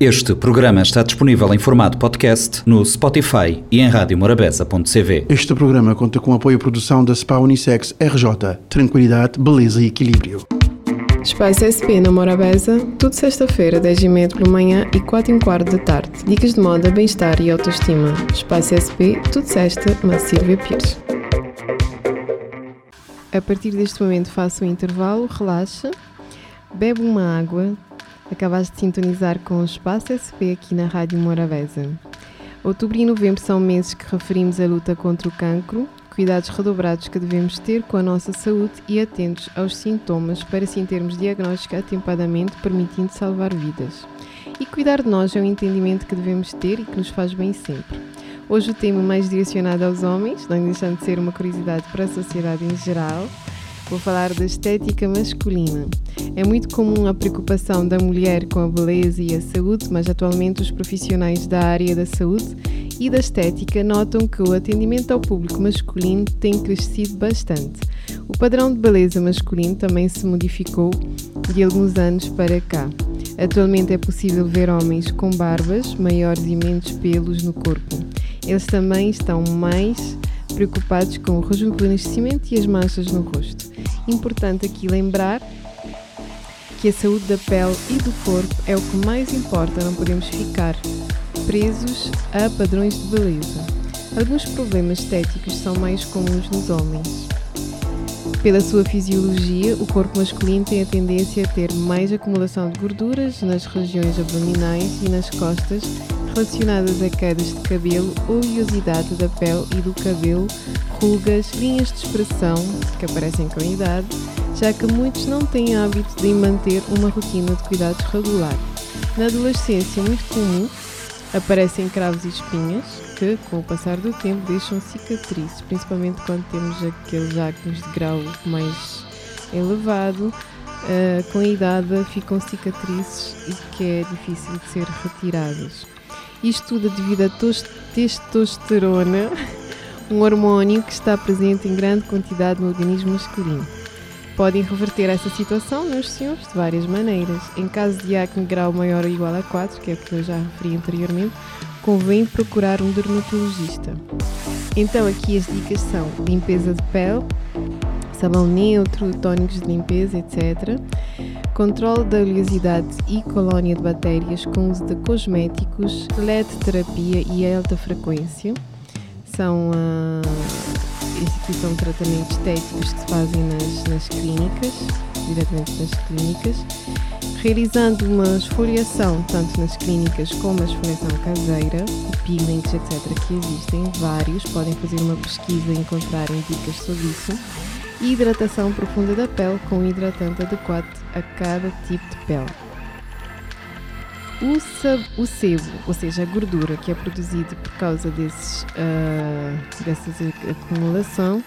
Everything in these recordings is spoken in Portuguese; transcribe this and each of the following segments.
Este programa está disponível em formato podcast no Spotify e em radiomorabeza.cv. Este programa conta com apoio à produção da SPA Unissex RJ. Tranquilidade, beleza e equilíbrio. Espaço SP na Morabeza, tudo sexta-feira, 10 e meia pela manhã e 4 e quarto da tarde. Dicas de moda, bem-estar e autoestima. Espaço SP, tudo sexta, na Silvia Pires. A partir deste momento faça um intervalo, relaxa, bebe uma água, Acabaste de sintonizar com o Espaço SP aqui na Rádio Morabeza. Outubro e novembro são meses que referimos à luta contra o cancro, cuidados redobrados que devemos ter com a nossa saúde e atentos aos sintomas para assim termos diagnóstico atempadamente, permitindo salvar vidas. E cuidar de nós é um entendimento que devemos ter e que nos faz bem sempre. Hoje o tema mais direcionado aos homens, não deixando de ser uma curiosidade para a sociedade em geral, Vou falar da estética masculina. É muito comum a preocupação da mulher com a beleza e a saúde, mas atualmente os profissionais da área da saúde e da estética notam que o atendimento ao público masculino tem crescido bastante. O padrão de beleza masculino também se modificou de alguns anos para cá. Atualmente é possível ver homens com barbas, maiores e menos pelos no corpo. Eles também estão mais preocupados com o rejuvenescimento e as manchas no rosto. Importante aqui lembrar que a saúde da pele e do corpo é o que mais importa, não podemos ficar presos a padrões de beleza. Alguns problemas estéticos são mais comuns nos homens. Pela sua fisiologia, o corpo masculino tem a tendência a ter mais acumulação de gorduras nas regiões abdominais e nas costas, relacionadas a quedas de cabelo, oleosidade da pele e do cabelo, rugas, linhas de expressão que aparecem com a idade, já que muitos não têm hábito de manter uma rotina de cuidados regular. Na adolescência, muito comum, aparecem cravos e espinhas que, com o passar do tempo, deixam cicatrizes, principalmente quando temos aqueles acnes de grau mais elevado. Uh, com a idade ficam cicatrizes e que é difícil de ser retiradas. Isto tudo devido à testosterona, um hormônio que está presente em grande quantidade no organismo masculino. Podem reverter essa situação nos senhores de várias maneiras. Em caso de acne grau maior ou igual a 4, que é o que eu já referi anteriormente, convém procurar um dermatologista. Então aqui as dicas são limpeza de pele, sabão neutro, tónicos de limpeza, etc. Controle da oleosidade e colónia de bactérias com uso de cosméticos, LED terapia e alta frequência. São uh, instituição de tratamentos estéticos que se fazem nas, nas clínicas, diretamente nas clínicas, realizando uma esfoliação tanto nas clínicas como a esfoliação caseira, peelings, etc., que existem vários, podem fazer uma pesquisa e encontrarem dicas sobre isso, e hidratação profunda da pele com um hidratante adequado a cada tipo de pele. O, o sebo, ou seja, a gordura que é produzida por causa desses, uh, acumulação,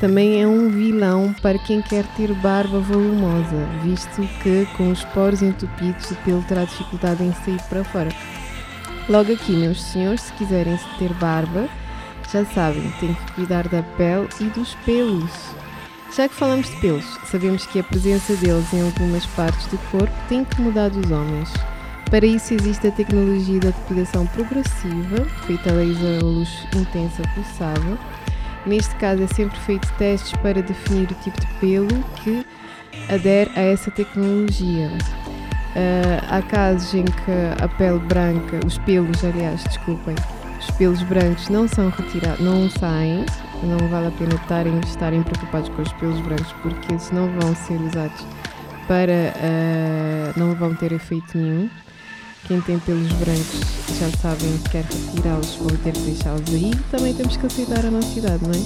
também é um vilão para quem quer ter barba volumosa, visto que com os poros entupidos o pelo terá dificuldade em sair para fora. Logo aqui, meus senhores, se quiserem ter barba, já sabem, têm que cuidar da pele e dos pelos. Já que falamos de pelos, sabemos que a presença deles em algumas partes do corpo tem incomodado os homens. Para isso existe a tecnologia da depilação progressiva, feita a laser luz intensa pulsada. Neste caso é sempre feito testes para definir o tipo de pelo que adere a essa tecnologia. Uh, há casos em que a pele branca, os pelos, aliás, desculpem, os pelos brancos não são retirados, não saem, não vale a pena estarem, estarem preocupados com os pelos brancos porque eles não vão ser usados para, uh, não vão ter efeito nenhum. Quem tem pelos brancos já sabem que quer retirá-los ou ter que deixá-los aí. Também temos que aceitar a nossa idade, não é?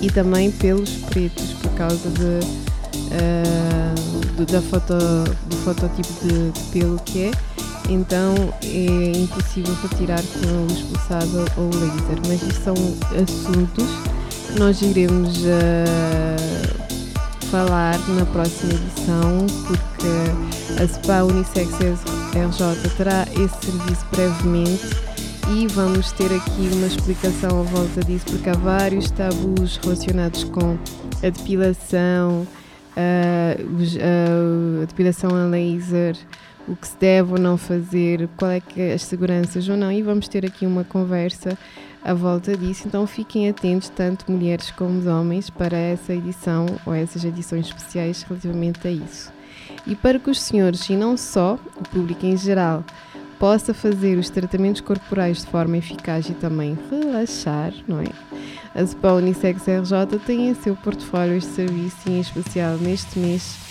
E também pelos pretos, por causa de, uh, do, da foto, do fototipo de, de, pelo que é. Então é impossível retirar com a luz pulsada ou laser. Mas isto são assuntos que nós iremos uh, falar na próxima edição, porque a SPA Unissex RJ terá esse serviço brevemente e vamos ter aqui uma explicação à volta disso, porque há vários tabus relacionados com a depilação, a depilação a laser, o que se deve ou não fazer, qual é que é as seguranças ou não, e vamos ter aqui uma conversa à volta disso. Então fiquem atentos, tanto mulheres como homens, para essa edição ou essas edições especiais relativamente a isso. E para que os senhores, e não só, o público em geral, possa fazer os tratamentos corporais de forma eficaz e também relaxar, não é? A SPA Unissex RJ tem em seu portfólio este serviço e em especial neste mês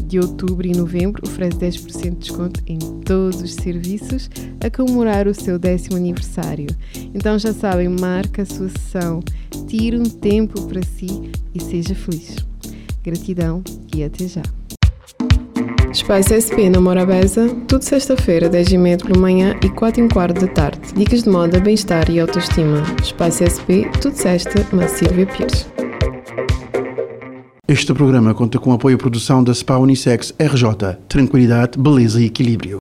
de outubro e novembro oferece 10% de desconto em todos os serviços a comemorar o seu décimo aniversário. Então já sabem, marca a sua sessão, tire um tempo para si e seja feliz. Gratidão e até já. Espaço SP na Morabeza, tudo sexta-feira, 10h30 pela manhã e 4 h quarto da tarde. Dicas de moda, bem-estar e autoestima. Espaço SP, tudo sexta, na Silvia Pires. Este programa conta com apoio à produção da SPA Unissex RJ. Tranquilidade, beleza e equilíbrio.